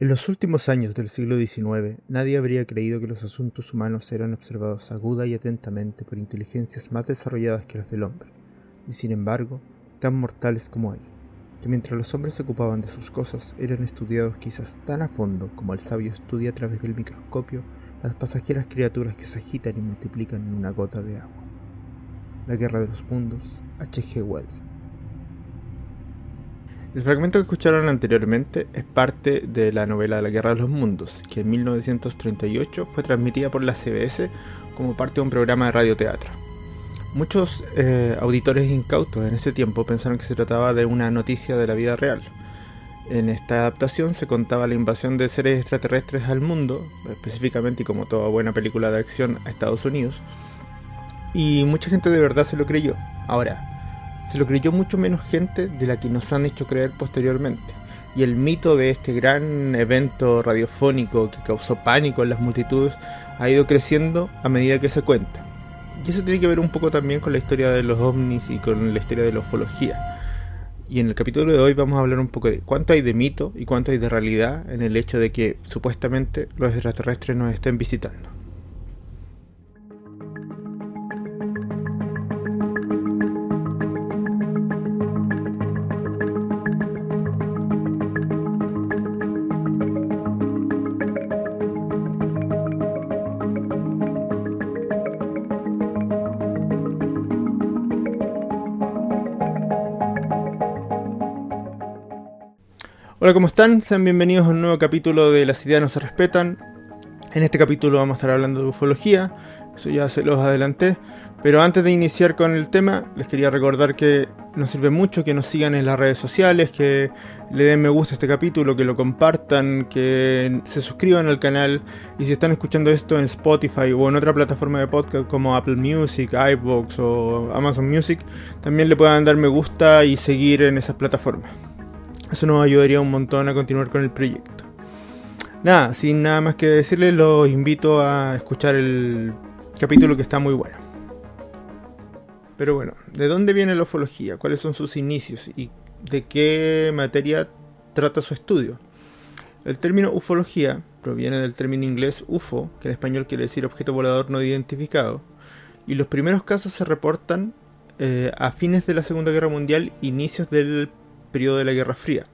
En los últimos años del siglo XIX, nadie habría creído que los asuntos humanos eran observados aguda y atentamente por inteligencias más desarrolladas que las del hombre, y sin embargo, tan mortales como él, que mientras los hombres se ocupaban de sus cosas, eran estudiados quizás tan a fondo como el sabio estudia a través del microscopio las pasajeras criaturas que se agitan y multiplican en una gota de agua. La Guerra de los Mundos, H.G. Wells. El fragmento que escucharon anteriormente es parte de la novela La Guerra de los Mundos, que en 1938 fue transmitida por la CBS como parte de un programa de radioteatro. Muchos eh, auditores incautos en ese tiempo pensaron que se trataba de una noticia de la vida real. En esta adaptación se contaba la invasión de seres extraterrestres al mundo, específicamente y como toda buena película de acción a Estados Unidos, y mucha gente de verdad se lo creyó. Ahora, se lo creyó mucho menos gente de la que nos han hecho creer posteriormente. Y el mito de este gran evento radiofónico que causó pánico en las multitudes ha ido creciendo a medida que se cuenta. Y eso tiene que ver un poco también con la historia de los ovnis y con la historia de la ufología. Y en el capítulo de hoy vamos a hablar un poco de cuánto hay de mito y cuánto hay de realidad en el hecho de que supuestamente los extraterrestres nos estén visitando. Hola, ¿cómo están? Sean bienvenidos a un nuevo capítulo de Las ideas no se respetan. En este capítulo vamos a estar hablando de ufología, eso ya se los adelanté. Pero antes de iniciar con el tema, les quería recordar que nos sirve mucho que nos sigan en las redes sociales, que le den me gusta a este capítulo, que lo compartan, que se suscriban al canal y si están escuchando esto en Spotify o en otra plataforma de podcast como Apple Music, iVoox o Amazon Music, también le puedan dar me gusta y seguir en esas plataformas. Eso nos ayudaría un montón a continuar con el proyecto. Nada, sin nada más que decirles, los invito a escuchar el capítulo que está muy bueno. Pero bueno, ¿de dónde viene la ufología? ¿Cuáles son sus inicios? ¿Y de qué materia trata su estudio? El término ufología proviene del término inglés UFO, que en español quiere decir objeto volador no identificado, y los primeros casos se reportan eh, a fines de la Segunda Guerra Mundial, inicios del periodo de la Guerra Fría.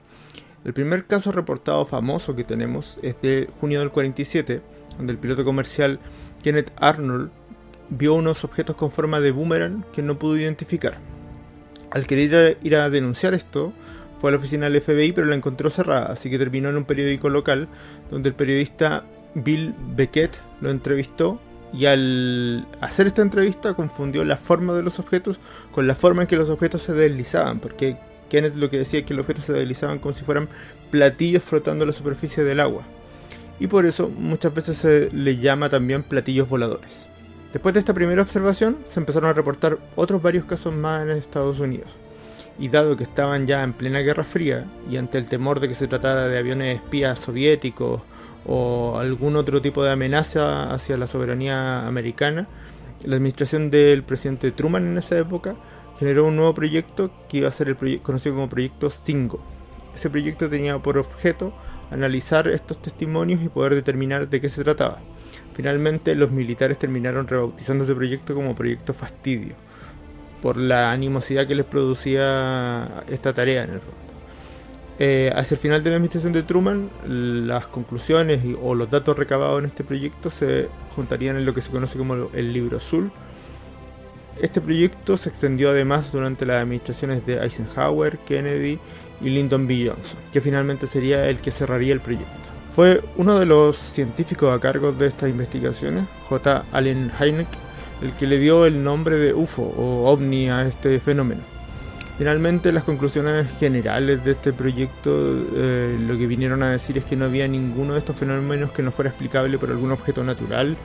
El primer caso reportado famoso que tenemos es de junio del 47, donde el piloto comercial Kenneth Arnold vio unos objetos con forma de boomerang que no pudo identificar. Al querer ir a denunciar esto, fue a la oficina del FBI pero la encontró cerrada, así que terminó en un periódico local donde el periodista Bill Beckett lo entrevistó y al hacer esta entrevista confundió la forma de los objetos con la forma en que los objetos se deslizaban, porque Kenneth lo que decía es que los objetos se deslizaban como si fueran platillos flotando en la superficie del agua. Y por eso muchas veces se le llama también platillos voladores. Después de esta primera observación, se empezaron a reportar otros varios casos más en Estados Unidos. Y dado que estaban ya en plena Guerra Fría, y ante el temor de que se tratara de aviones espías soviéticos o algún otro tipo de amenaza hacia la soberanía americana, la administración del presidente Truman en esa época generó un nuevo proyecto que iba a ser el conocido como Proyecto 5. Ese proyecto tenía por objeto analizar estos testimonios y poder determinar de qué se trataba. Finalmente los militares terminaron rebautizando ese proyecto como Proyecto Fastidio, por la animosidad que les producía esta tarea en el fondo. Eh, hacia el final de la administración de Truman, las conclusiones o los datos recabados en este proyecto se juntarían en lo que se conoce como el libro azul, este proyecto se extendió además durante las administraciones de Eisenhower, Kennedy y Lyndon B. Johnson, que finalmente sería el que cerraría el proyecto. Fue uno de los científicos a cargo de estas investigaciones, J. Allen Hynek, el que le dio el nombre de UFO o OVNI a este fenómeno. Finalmente, las conclusiones generales de este proyecto eh, lo que vinieron a decir es que no había ninguno de estos fenómenos que no fuera explicable por algún objeto natural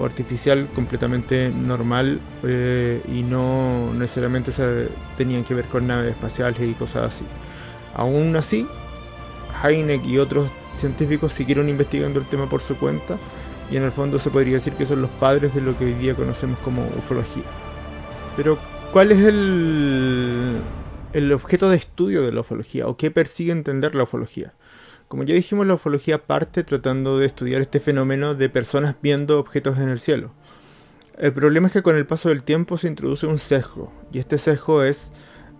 o artificial completamente normal eh, y no necesariamente se tenían que ver con naves espaciales y cosas así. Aún así, Heineck y otros científicos siguieron investigando el tema por su cuenta y en el fondo se podría decir que son los padres de lo que hoy día conocemos como ufología. Pero, ¿cuál es el, el objeto de estudio de la ufología o qué persigue entender la ufología? Como ya dijimos, la ufología parte tratando de estudiar este fenómeno de personas viendo objetos en el cielo. El problema es que con el paso del tiempo se introduce un sesgo, y este sesgo es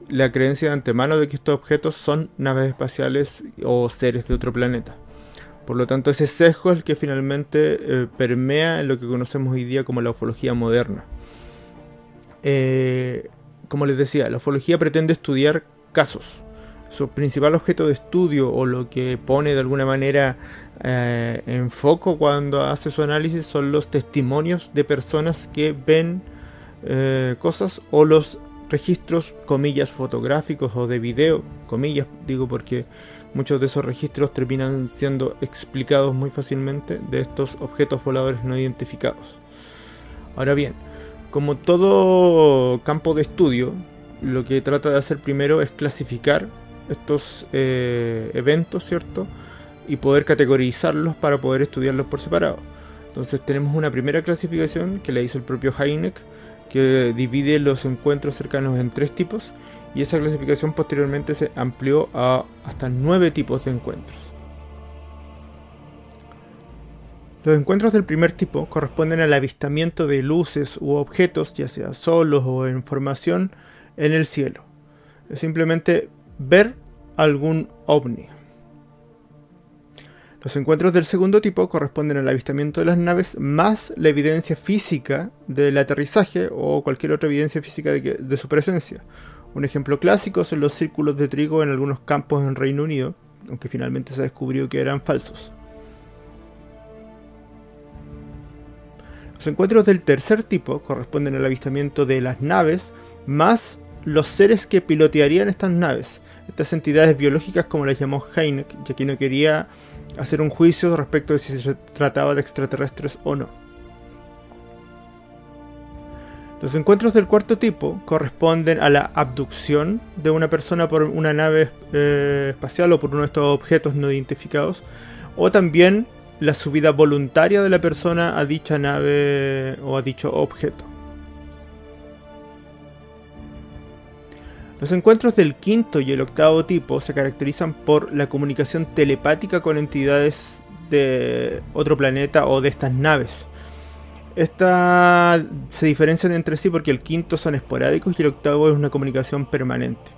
la creencia de antemano de que estos objetos son naves espaciales o seres de otro planeta. Por lo tanto, ese sesgo es el que finalmente eh, permea lo que conocemos hoy día como la ufología moderna. Eh, como les decía, la ufología pretende estudiar casos. Su principal objeto de estudio o lo que pone de alguna manera eh, en foco cuando hace su análisis son los testimonios de personas que ven cosas o los registros, comillas, fotográficos o de video, comillas, digo porque muchos de esos registros terminan siendo explicados muy fácilmente de estos objetos voladores no identificados. Ahora bien, como todo campo de estudio, lo que trata de hacer primero es clasificar estos eh, eventos, ¿cierto? Y poder categorizarlos para poder estudiarlos por separado. Entonces tenemos una primera clasificación que le hizo el propio Heineck, que divide los encuentros cercanos en tres tipos y esa clasificación posteriormente se amplió a hasta nueve tipos de encuentros. Los encuentros del primer tipo corresponden al avistamiento de luces u objetos, ya sea solos o en formación, en el cielo. Es simplemente ver algún ovni. Los encuentros del segundo tipo corresponden al avistamiento de las naves más la evidencia física del aterrizaje o cualquier otra evidencia física de, su presencia. Un ejemplo clásico son los círculos de trigo en algunos campos en Reino Unido, aunque finalmente se descubrió que eran falsos. Los encuentros del tercer tipo corresponden al avistamiento de las naves más los seres que pilotearían estas naves, estas entidades biológicas como las llamó Heineck, ya que no quería hacer un juicio respecto de si se trataba de extraterrestres o no. Los encuentros del cuarto tipo corresponden a la abducción de una persona por una nave eh, espacial o por uno de estos objetos no identificados, o también la subida voluntaria de la persona a dicha nave o a dicho objeto. Los encuentros del quinto y el octavo tipo se caracterizan por la comunicación telepática con entidades de otro planeta o de estas naves. Estas se diferencian entre sí porque el quinto son esporádicos y el octavo es una comunicación permanente.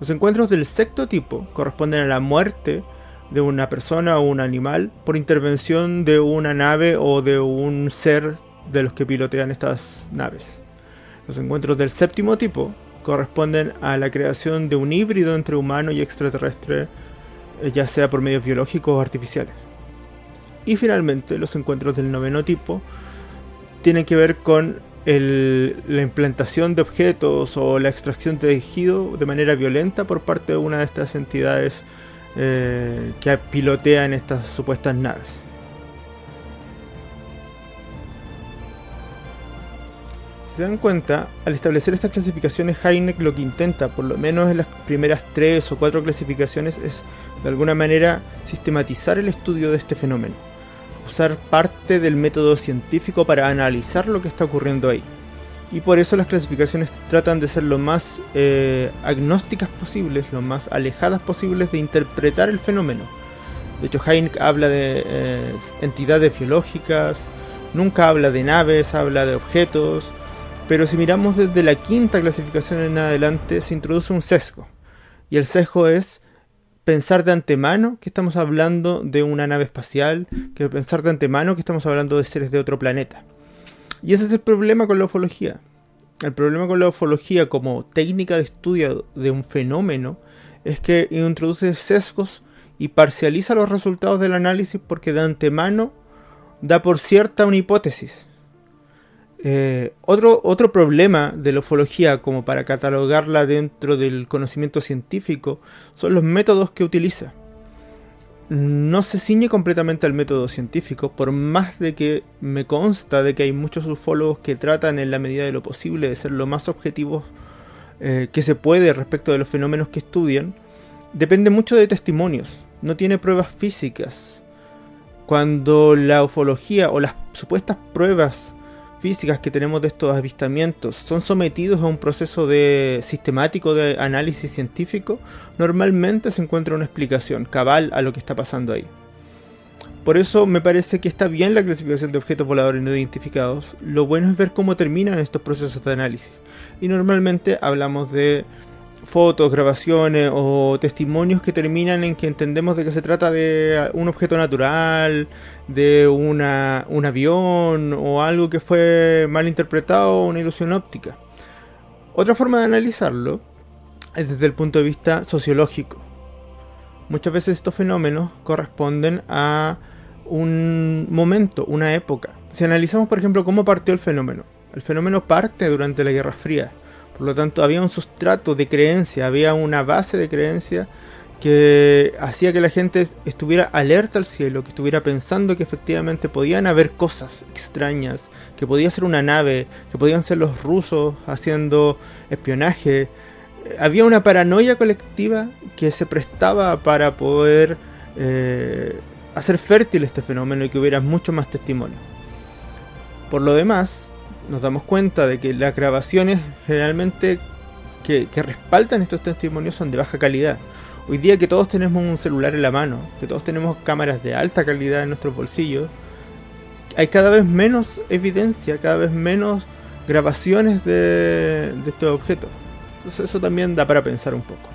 Los encuentros del sexto tipo corresponden a la muerte de una persona o un animal por intervención de una nave o de un ser de los que pilotean estas naves. Los encuentros del séptimo tipo corresponden a la creación de un híbrido entre humano y extraterrestre, eh, ya sea por medios biológicos o artificiales. Y finalmente, los encuentros del noveno tipo tienen que ver con la implantación de objetos o la extracción de tejido de manera violenta por parte de una de estas entidades eh, que pilotean estas supuestas naves. Se dan cuenta, al establecer estas clasificaciones, Heineck lo que intenta, por lo menos en las primeras tres o cuatro clasificaciones, es de alguna manera sistematizar el estudio de este fenómeno. Usar parte del método científico para analizar lo que está ocurriendo ahí. Y por eso las clasificaciones tratan de ser lo más eh, agnósticas posibles, lo más alejadas posibles de interpretar el fenómeno. De hecho, Heineck habla de eh, entidades biológicas, nunca habla de naves, habla de objetos, pero si miramos desde la quinta clasificación en adelante, se introduce un sesgo. Y el sesgo es pensar de antemano que estamos hablando de una nave espacial, que pensar de antemano que estamos hablando de seres de otro planeta. Y ese es el problema con la ufología. El problema con la ufología como técnica de estudio de un fenómeno es que introduce sesgos y parcializa los resultados del análisis porque de antemano da por cierta una hipótesis. Eh, otro, otro problema de la ufología, como para catalogarla dentro del conocimiento científico, son los métodos que utiliza. No se ciñe completamente al método científico, por más de que me consta de que hay muchos ufólogos que tratan en la medida de lo posible de ser lo más objetivos eh, que se puede respecto de los fenómenos que estudian, depende mucho de testimonios, no tiene pruebas físicas. Cuando la ufología o las supuestas pruebas físicas que tenemos de estos avistamientos son sometidos a un proceso de sistemático de análisis científico, normalmente se encuentra una explicación cabal a lo que está pasando ahí. Por eso me parece que está bien la clasificación de objetos voladores no identificados. Lo bueno es ver cómo terminan estos procesos de análisis. Y normalmente hablamos de fotos, grabaciones o testimonios que terminan en que entendemos de que se trata de un objeto natural, de una, un avión o algo que fue mal interpretado o una ilusión óptica. Otra forma de analizarlo es desde el punto de vista sociológico. Muchas veces estos fenómenos corresponden a un momento, una época. Si analizamos, por ejemplo, cómo partió el fenómeno, el fenómeno parte durante la Guerra Fría por lo tanto, había un sustrato de creencia, había una base de creencia que hacía que la gente estuviera alerta al cielo, que estuviera pensando que efectivamente podían haber cosas extrañas, que podía ser una nave, que podían ser los rusos haciendo espionaje. Había una paranoia colectiva que se prestaba para poder eh, hacer fértil este fenómeno y que hubiera mucho más testimonio. Por lo demás, nos damos cuenta de que las grabaciones generalmente que, respaldan estos testimonios son de baja calidad. Hoy día que todos tenemos un celular en la mano, que todos tenemos cámaras de alta calidad en nuestros bolsillos, hay cada vez menos evidencia, cada vez menos grabaciones de, de estos objetos. Entonces eso también da para pensar un poco.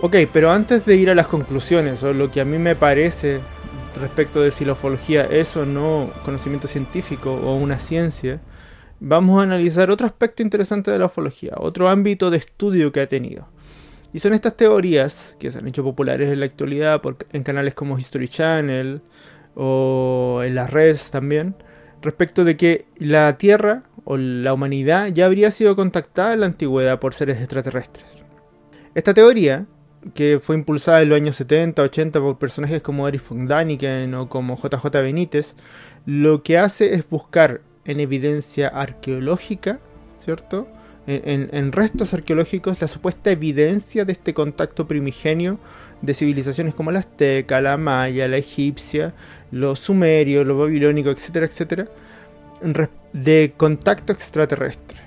Ok, pero antes de ir a las conclusiones, o lo que a mí me parece respecto de si la ufología es o no conocimiento científico o una ciencia, vamos a analizar otro aspecto interesante de la ufología, otro ámbito de estudio que ha tenido. Y son estas teorías que se han hecho populares en la actualidad en canales como History Channel o en las redes también, respecto de que la Tierra o la humanidad ya habría sido contactada en la antigüedad por seres extraterrestres. Esta teoría que fue impulsada en los años 70, 80 por personajes como Erich von Daniken o como JJ Benítez, lo que hace es buscar en evidencia arqueológica, ¿cierto? En, restos arqueológicos la supuesta evidencia de este contacto primigenio de civilizaciones como la azteca, la maya, la egipcia, los sumerios, los babilónicos, etcétera, etcétera, de contacto extraterrestre.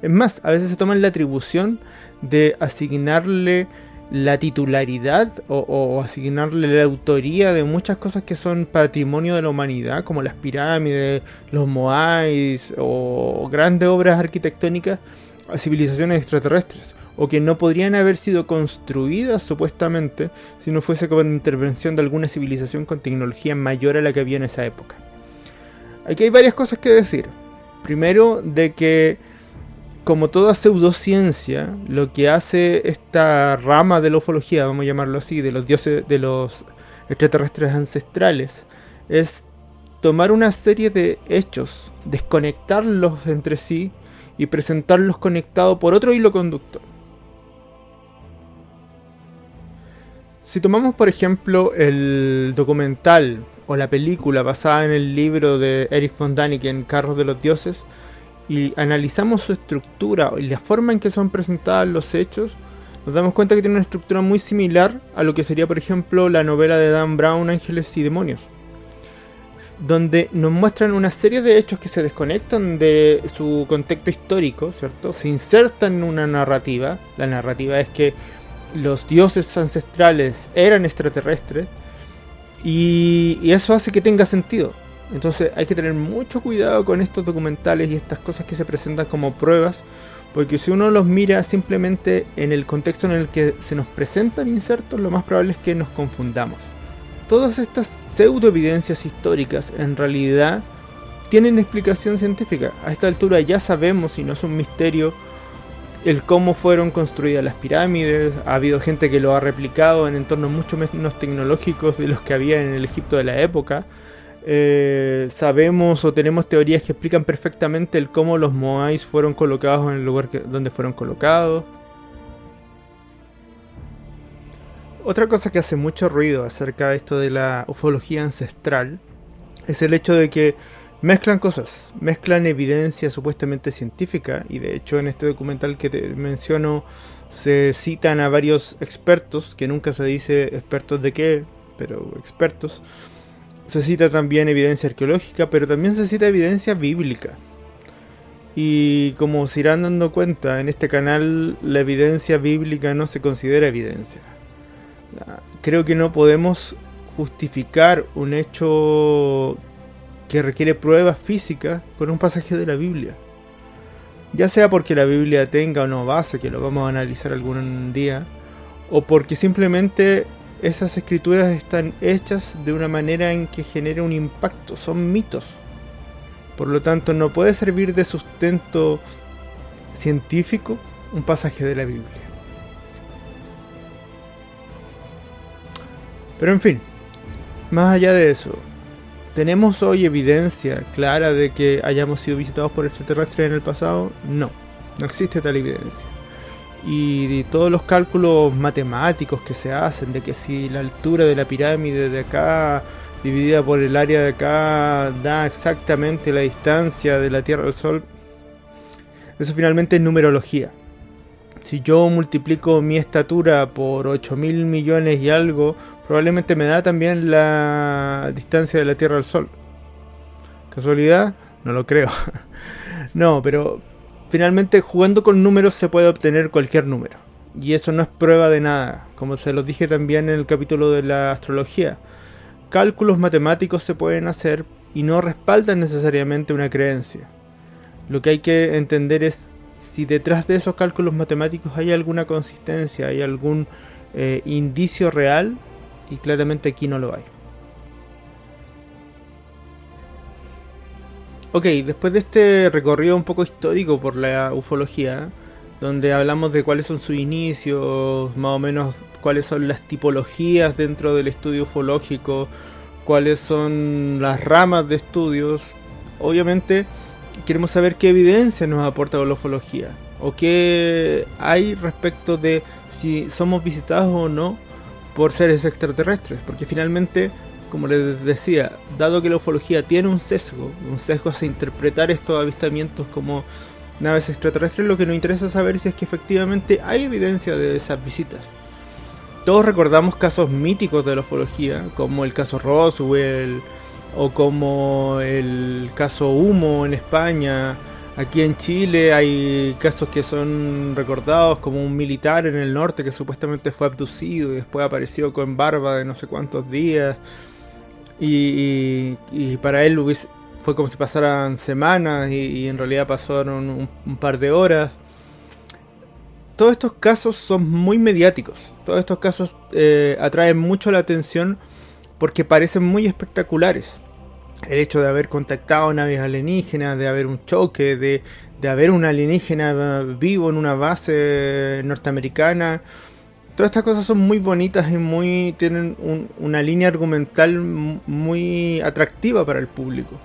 Es más, a veces se toman la atribución de asignarle la titularidad o, asignarle la autoría de muchas cosas que son patrimonio de la humanidad, como las pirámides, los moais o grandes obras arquitectónicas a civilizaciones extraterrestres, o que no podrían haber sido construidas supuestamente si no fuese con intervención de alguna civilización con tecnología mayor a la que había en esa época. Aquí hay varias cosas que decir. Primero, de que como toda pseudociencia, lo que hace esta rama de la ufología, vamos a llamarlo así, de los dioses, de los extraterrestres ancestrales, es tomar una serie de hechos, desconectarlos entre sí y presentarlos conectados por otro hilo conductor. Si tomamos, por ejemplo, el documental o la película basada en el libro de Eric von Daniken, Carros de los Dioses, y analizamos su estructura y la forma en que son presentados los hechos, nos damos cuenta que tiene una estructura muy similar a lo que sería, por ejemplo, la novela de Dan Brown, Ángeles y Demonios, donde nos muestran una serie de hechos que se desconectan de su contexto histórico, ¿cierto? Se insertan en una narrativa. La narrativa es que los dioses ancestrales eran extraterrestres y, y eso hace que tenga sentido. Entonces hay que tener mucho cuidado con estos documentales y estas cosas que se presentan como pruebas, porque si uno los mira simplemente en el contexto en el que se nos presentan insertos, lo más probable es que nos confundamos. Todas estas pseudo evidencias históricas en realidad tienen explicación científica. A esta altura ya sabemos, y no es un misterio, el cómo fueron construidas las pirámides. Ha habido gente que lo ha replicado en entornos mucho menos tecnológicos de los que había en el Egipto de la época. Eh, sabemos o tenemos teorías que explican perfectamente el cómo los Moais fueron colocados en el lugar donde fueron colocados. Otra cosa que hace mucho ruido acerca de esto de la ufología ancestral es el hecho de que mezclan cosas, mezclan evidencia supuestamente científica y de hecho en este documental que te menciono se citan a varios expertos, que nunca se dice expertos de qué, pero expertos, se cita también evidencia arqueológica, pero también se cita evidencia bíblica. Y como se irán dando cuenta, en este canal la evidencia bíblica no se considera evidencia. Creo que no podemos justificar un hecho que requiere pruebas físicas con un pasaje de la Biblia. Ya sea porque la Biblia tenga o no base, que lo vamos a analizar algún día, o porque simplemente esas escrituras están hechas de una manera en que genera un impacto, son mitos. Por lo tanto, no puede servir de sustento científico un pasaje de la Biblia. Pero en fin, más allá de eso, ¿tenemos hoy evidencia clara de que hayamos sido visitados por extraterrestres en el pasado? No, no existe tal evidencia y de todos los cálculos matemáticos que se hacen de que si la altura de la pirámide de acá dividida por el área de acá da exactamente la distancia de la Tierra al Sol, eso finalmente es numerología. Si yo multiplico mi estatura por 8 mil millones y algo, probablemente me da también la distancia de la Tierra al Sol. ¿Casualidad? No lo creo. no, pero finalmente jugando con números se puede obtener cualquier número. Y eso no es prueba de nada, como se lo dije también en el capítulo de la astrología. Cálculos matemáticos se pueden hacer y no respaldan necesariamente una creencia. Lo que hay que entender es si detrás de esos cálculos matemáticos hay alguna consistencia, hay algún eh, indicio real, y claramente aquí no lo hay. Ok, después de este recorrido un poco histórico por la ufología, donde hablamos de cuáles son sus inicios, más o menos cuáles son las tipologías dentro del estudio ufológico, cuáles son las ramas de estudios, obviamente queremos saber qué evidencia nos aporta la ufología, o qué hay respecto de si somos visitados o no por seres extraterrestres, porque finalmente como les decía, dado que la ufología tiene un sesgo, un sesgo hacia interpretar estos avistamientos como naves extraterrestres, lo que nos interesa saber si es que efectivamente hay evidencia de esas visitas. Todos recordamos casos míticos de la ufología, como el caso Roswell, o como el caso Humo en España. Aquí en Chile hay casos que son recordados como un militar en el norte que supuestamente fue abducido y después apareció con barba de no sé cuántos días. Y, para él fue como si pasaran semanas y, en realidad pasaron un, par de horas. Todos estos casos son muy mediáticos. Todos estos casos eh, atraen mucho la atención porque parecen muy espectaculares. El hecho de haber contactado naves alienígenas, de haber un choque, de, de haber un alienígena vivo en una base norteamericana Todas estas cosas son muy bonitas y muy tienen una línea argumental muy atractiva para el público.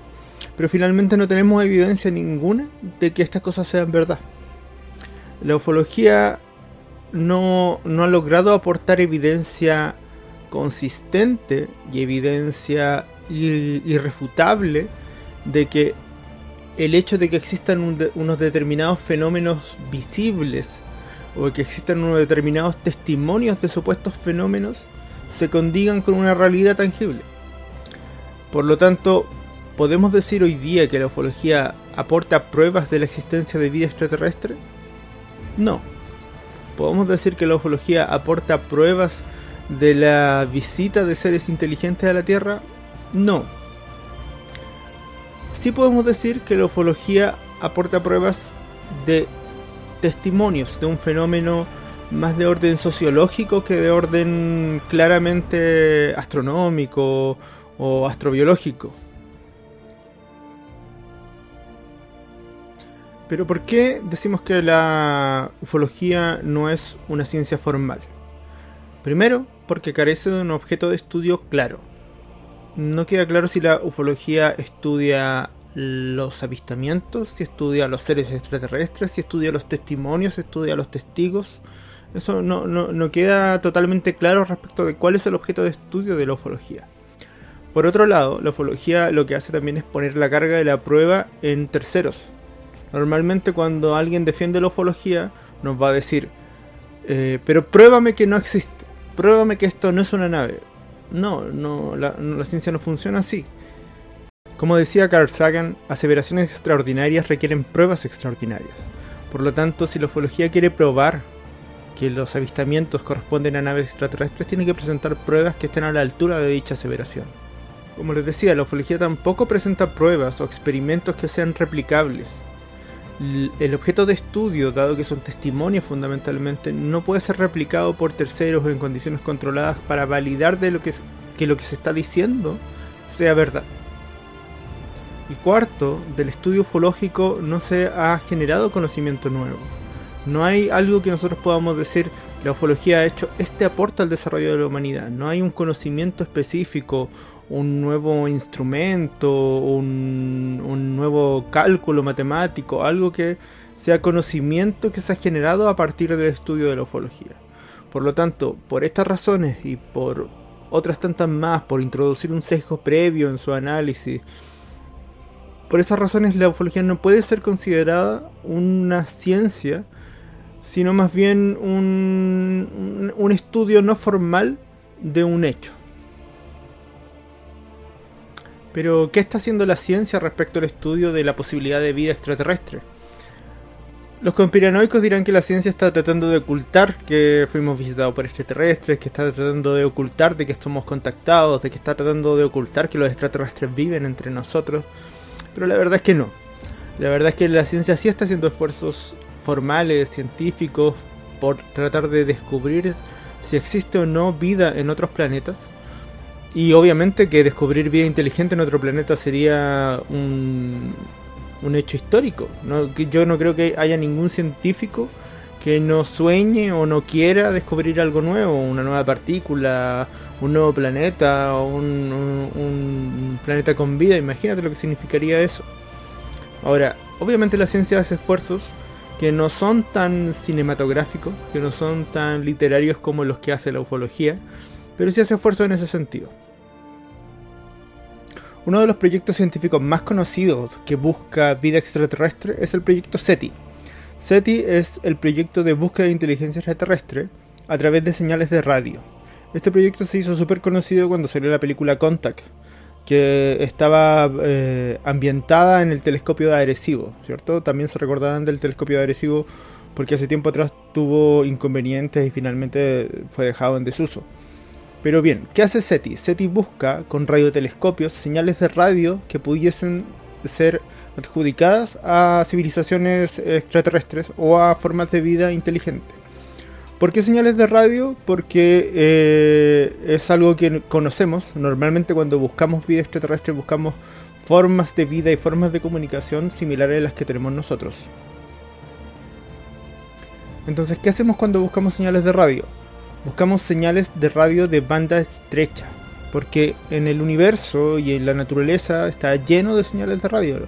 Pero finalmente no tenemos evidencia ninguna de que estas cosas sean verdad. La ufología no, no ha logrado aportar evidencia consistente y evidencia irrefutable de que el hecho de que existan unos determinados fenómenos visibles o que existan unos determinados testimonios de supuestos fenómenos se condigan con una realidad tangible. Por lo tanto, ¿podemos decir hoy día que la ufología aporta pruebas de la existencia de vida extraterrestre? No. ¿Podemos decir que la ufología aporta pruebas de la visita de seres inteligentes a la Tierra? No. Sí podemos decir que la ufología aporta pruebas de testimonios de un fenómeno más de orden sociológico que de orden claramente astronómico o astrobiológico. Pero ¿por qué decimos que la ufología no es una ciencia formal? Primero, porque carece de un objeto de estudio claro. No queda claro si la ufología estudia los avistamientos, si estudia los seres extraterrestres, si estudia los testimonios, si estudia los testigos. Eso no, no, queda totalmente claro respecto de cuál es el objeto de estudio de la ufología. Por otro lado, la ufología lo que hace también es poner la carga de la prueba en terceros. Normalmente cuando alguien defiende la ufología nos va a decir, eh, pero pruébame que no existe, pruébame que esto no es una nave. No, no la, la ciencia no funciona así. Como decía Carl Sagan, aseveraciones extraordinarias requieren pruebas extraordinarias. Por lo tanto, si la ufología quiere probar que los avistamientos corresponden a naves extraterrestres, tiene que presentar pruebas que estén a la altura de dicha aseveración. Como les decía, la ufología tampoco presenta pruebas o experimentos que sean replicables. El objeto de estudio, dado que son testimonios fundamentalmente, no puede ser replicado por terceros o en condiciones controladas para validar de lo que, que lo que se está diciendo sea verdad. Y cuarto, del estudio ufológico no se ha generado conocimiento nuevo. No hay algo que nosotros podamos decir, la ufología ha hecho este aporte al desarrollo de la humanidad. No hay un conocimiento específico, un nuevo instrumento, un, un nuevo cálculo matemático, algo que sea conocimiento que se ha generado a partir del estudio de la ufología. Por lo tanto, por estas razones y por otras tantas más, por introducir un sesgo previo en su análisis, por esas razones la ufología no puede ser considerada una ciencia sino más bien un, un, estudio no formal de un hecho. Pero, ¿qué está haciendo la ciencia respecto al estudio de la posibilidad de vida extraterrestre? Los conspiranoicos dirán que la ciencia está tratando de ocultar que fuimos visitados por extraterrestres, que está tratando de ocultar de que somos contactados, de que está tratando de ocultar que los extraterrestres viven entre nosotros. Pero la verdad es que no. La verdad es que la ciencia sí está haciendo esfuerzos formales, científicos, por tratar de descubrir si existe o no vida en otros planetas. Y obviamente que descubrir vida inteligente en otro planeta sería un, un hecho histórico. ¿no? Yo no creo que haya ningún científico que no sueñe o no quiera descubrir algo nuevo, una nueva partícula, un nuevo planeta, un, un planeta con vida. Imagínate lo que significaría eso. Ahora, obviamente la ciencia hace esfuerzos que no son tan cinematográficos, que no son tan literarios como los que hace la ufología, pero sí hace esfuerzo en ese sentido. Uno de los proyectos científicos más conocidos que busca vida extraterrestre es el proyecto SETI. SETI es el proyecto de búsqueda de inteligencia extraterrestre a través de señales de radio. Este proyecto se hizo súper conocido cuando salió la película Contact, que estaba eh, ambientada en el telescopio de Arecibo, ¿cierto? También se recordarán del telescopio de Arecibo porque hace tiempo atrás tuvo inconvenientes y finalmente fue dejado en desuso. Pero bien, ¿qué hace SETI? SETI busca con radiotelescopios señales de radio que pudiesen ser adjudicadas a civilizaciones extraterrestres o a formas de vida inteligente. ¿Por qué señales de radio? Porque eh, es algo que conocemos. Normalmente cuando buscamos vida extraterrestre buscamos formas de vida y formas de comunicación similares a las que tenemos nosotros. Entonces, ¿qué hacemos cuando buscamos señales de radio? Buscamos señales de radio de banda estrecha. Porque en el universo y en la naturaleza está lleno de señales de radio.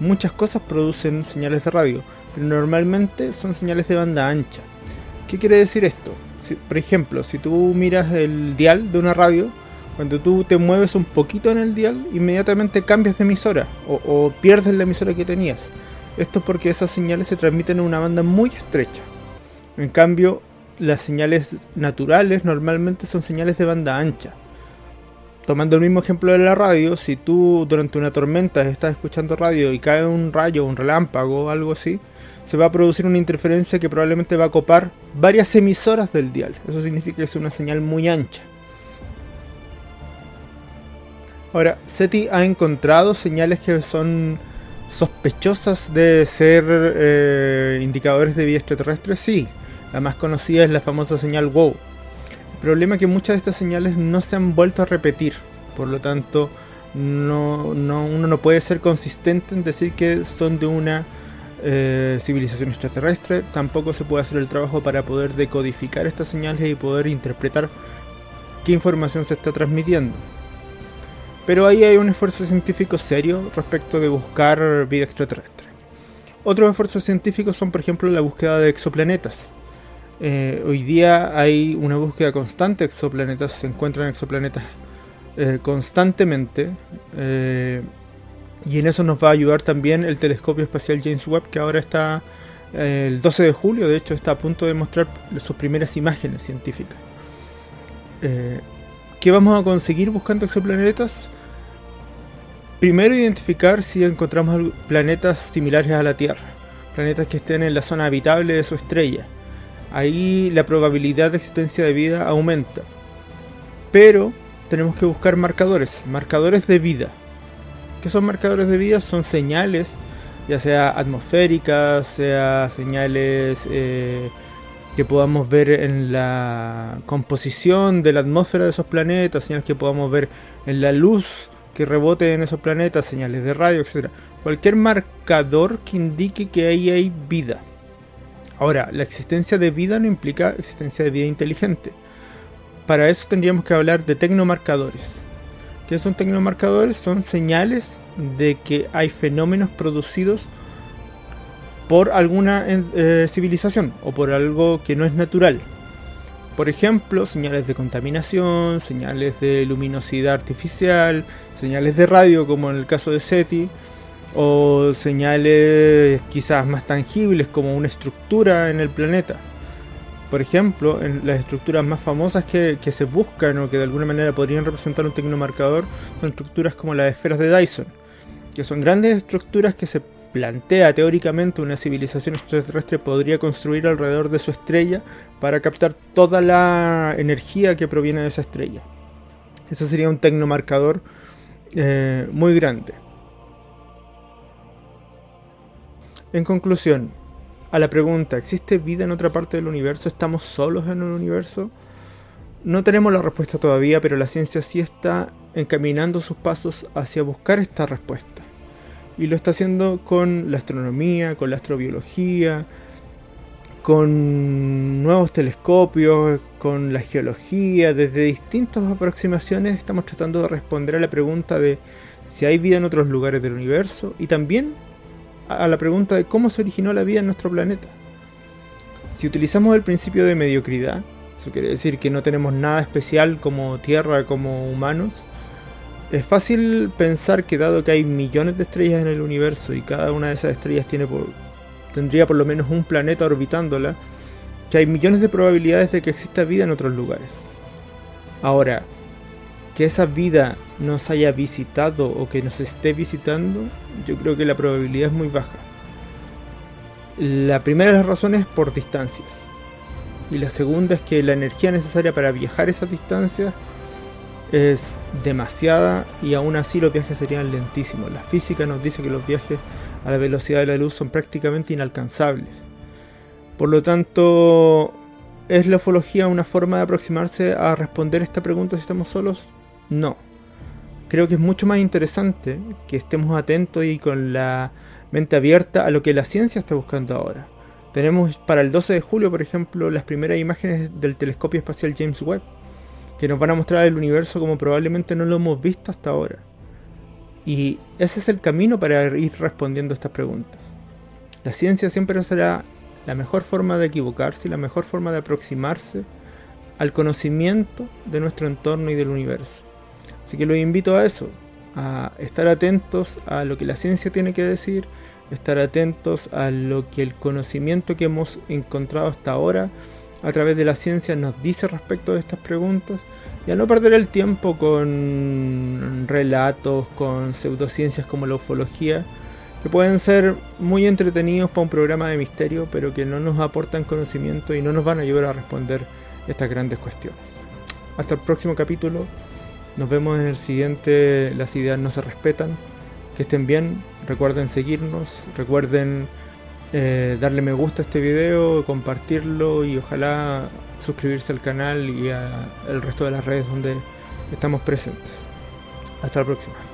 Muchas cosas producen señales de radio, pero normalmente son señales de banda ancha. ¿Qué quiere decir esto? por ejemplo, si tú miras el dial de una radio, cuando tú te mueves un poquito en el dial, inmediatamente cambias de emisora o, pierdes la emisora que tenías. Esto es porque esas señales se transmiten en una banda muy estrecha. En cambio, las señales naturales normalmente son señales de banda ancha. Tomando el mismo ejemplo de la radio, si tú durante una tormenta estás escuchando radio y cae un rayo, un relámpago o algo así, se va a producir una interferencia que probablemente va a copar varias emisoras del dial. Eso significa que es una señal muy ancha. Ahora, SETI ha encontrado señales que son sospechosas de ser eh, indicadores de vida extraterrestre. Sí, la más conocida es la famosa señal WOW. Problema es que muchas de estas señales no se han vuelto a repetir. Por lo tanto, no, uno no puede ser consistente en decir que son de una eh, civilización extraterrestre, tampoco se puede hacer el trabajo para poder decodificar estas señales y poder interpretar qué información se está transmitiendo. Pero ahí hay un esfuerzo científico serio respecto de buscar vida extraterrestre. Otros esfuerzos científicos son, por ejemplo, la búsqueda de exoplanetas. Eh, hoy día hay una búsqueda constante de exoplanetas, se encuentran exoplanetas eh, constantemente. Y en eso nos va a ayudar también el telescopio espacial James Webb, que ahora está eh, el 12 de julio, de hecho está a punto de mostrar sus primeras imágenes científicas. Eh, ¿Qué vamos a conseguir buscando exoplanetas? Primero identificar si encontramos planetas similares a la Tierra, planetas que estén en la zona habitable de su estrella. Ahí la probabilidad de existencia de vida aumenta. Pero tenemos que buscar marcadores, marcadores de vida. ¿Qué son marcadores de vida? Son señales, ya sea atmosféricas, sea señales eh, que podamos ver en la composición de la atmósfera de esos planetas, señales que podamos ver en la luz que rebote en esos planetas, señales de radio, etc. Cualquier marcador que indique que ahí hay vida. Ahora, la existencia de vida no implica existencia de vida inteligente. Para eso tendríamos que hablar de tecnomarcadores. ¿Qué son tecnomarcadores? Son señales de que hay fenómenos producidos por alguna eh, civilización o por algo que no es natural. Por ejemplo, señales de contaminación, señales de luminosidad artificial, señales de radio como en el caso de SETI, o señales quizás más tangibles como una estructura en el planeta. Por ejemplo, en las estructuras más famosas que, se buscan o que de alguna manera podrían representar un tecnomarcador son estructuras como las esferas de Dyson, que son grandes estructuras que se plantea teóricamente una civilización extraterrestre podría construir alrededor de su estrella para captar toda la energía que proviene de esa estrella. Ese sería un tecnomarcador eh, muy grande. En conclusión, a la pregunta, ¿existe vida en otra parte del universo? ¿Estamos solos en el universo? No tenemos la respuesta todavía, pero la ciencia sí está encaminando sus pasos hacia buscar esta respuesta y lo está haciendo con la astronomía, con la astrobiología, con nuevos telescopios, con la geología, desde distintas aproximaciones estamos tratando de responder a la pregunta de si hay vida en otros lugares del universo y también a la pregunta de cómo se originó la vida en nuestro planeta. Si utilizamos el principio de mediocridad, eso quiere decir que no tenemos nada especial como Tierra, como humanos, es fácil pensar que dado que hay millones de estrellas en el universo y cada una de esas estrellas tiene por, tendría por lo menos un planeta orbitándola, que hay millones de probabilidades de que exista vida en otros lugares. Ahora, que esa vida nos haya visitado o que nos esté visitando, yo creo que la probabilidad es muy baja. La primera de las razones es por distancias. Y la segunda es que la energía necesaria para viajar esas distancias es demasiada y aún así los viajes serían lentísimos. La física nos dice que los viajes a la velocidad de la luz son prácticamente inalcanzables. Por lo tanto, ¿es la ufología una forma de aproximarse a responder esta pregunta si estamos solos? No. Creo que es mucho más interesante que estemos atentos y con la mente abierta a lo que la ciencia está buscando ahora. Tenemos para el 12 de julio, por ejemplo, las primeras imágenes del telescopio espacial James Webb que nos van a mostrar el universo como probablemente no lo hemos visto hasta ahora. Y ese es el camino para ir respondiendo estas preguntas. La ciencia siempre será la mejor forma de equivocarse y la mejor forma de aproximarse al conocimiento de nuestro entorno y del universo. Así que los invito a eso, a estar atentos a lo que la ciencia tiene que decir, estar atentos a lo que el conocimiento que hemos encontrado hasta ahora a través de la ciencia nos dice respecto de estas preguntas y a no perder el tiempo con relatos, con pseudociencias como la ufología, que pueden ser muy entretenidos para un programa de misterio, pero que no nos aportan conocimiento y no nos van a ayudar a responder estas grandes cuestiones. Hasta el próximo capítulo, nos vemos en el siguiente Las ideas no se respetan. Que estén bien, recuerden seguirnos, recuerden eh, darle me gusta a este video, compartirlo y ojalá suscribirse al canal y al resto de las redes donde estamos presentes. Hasta la próxima.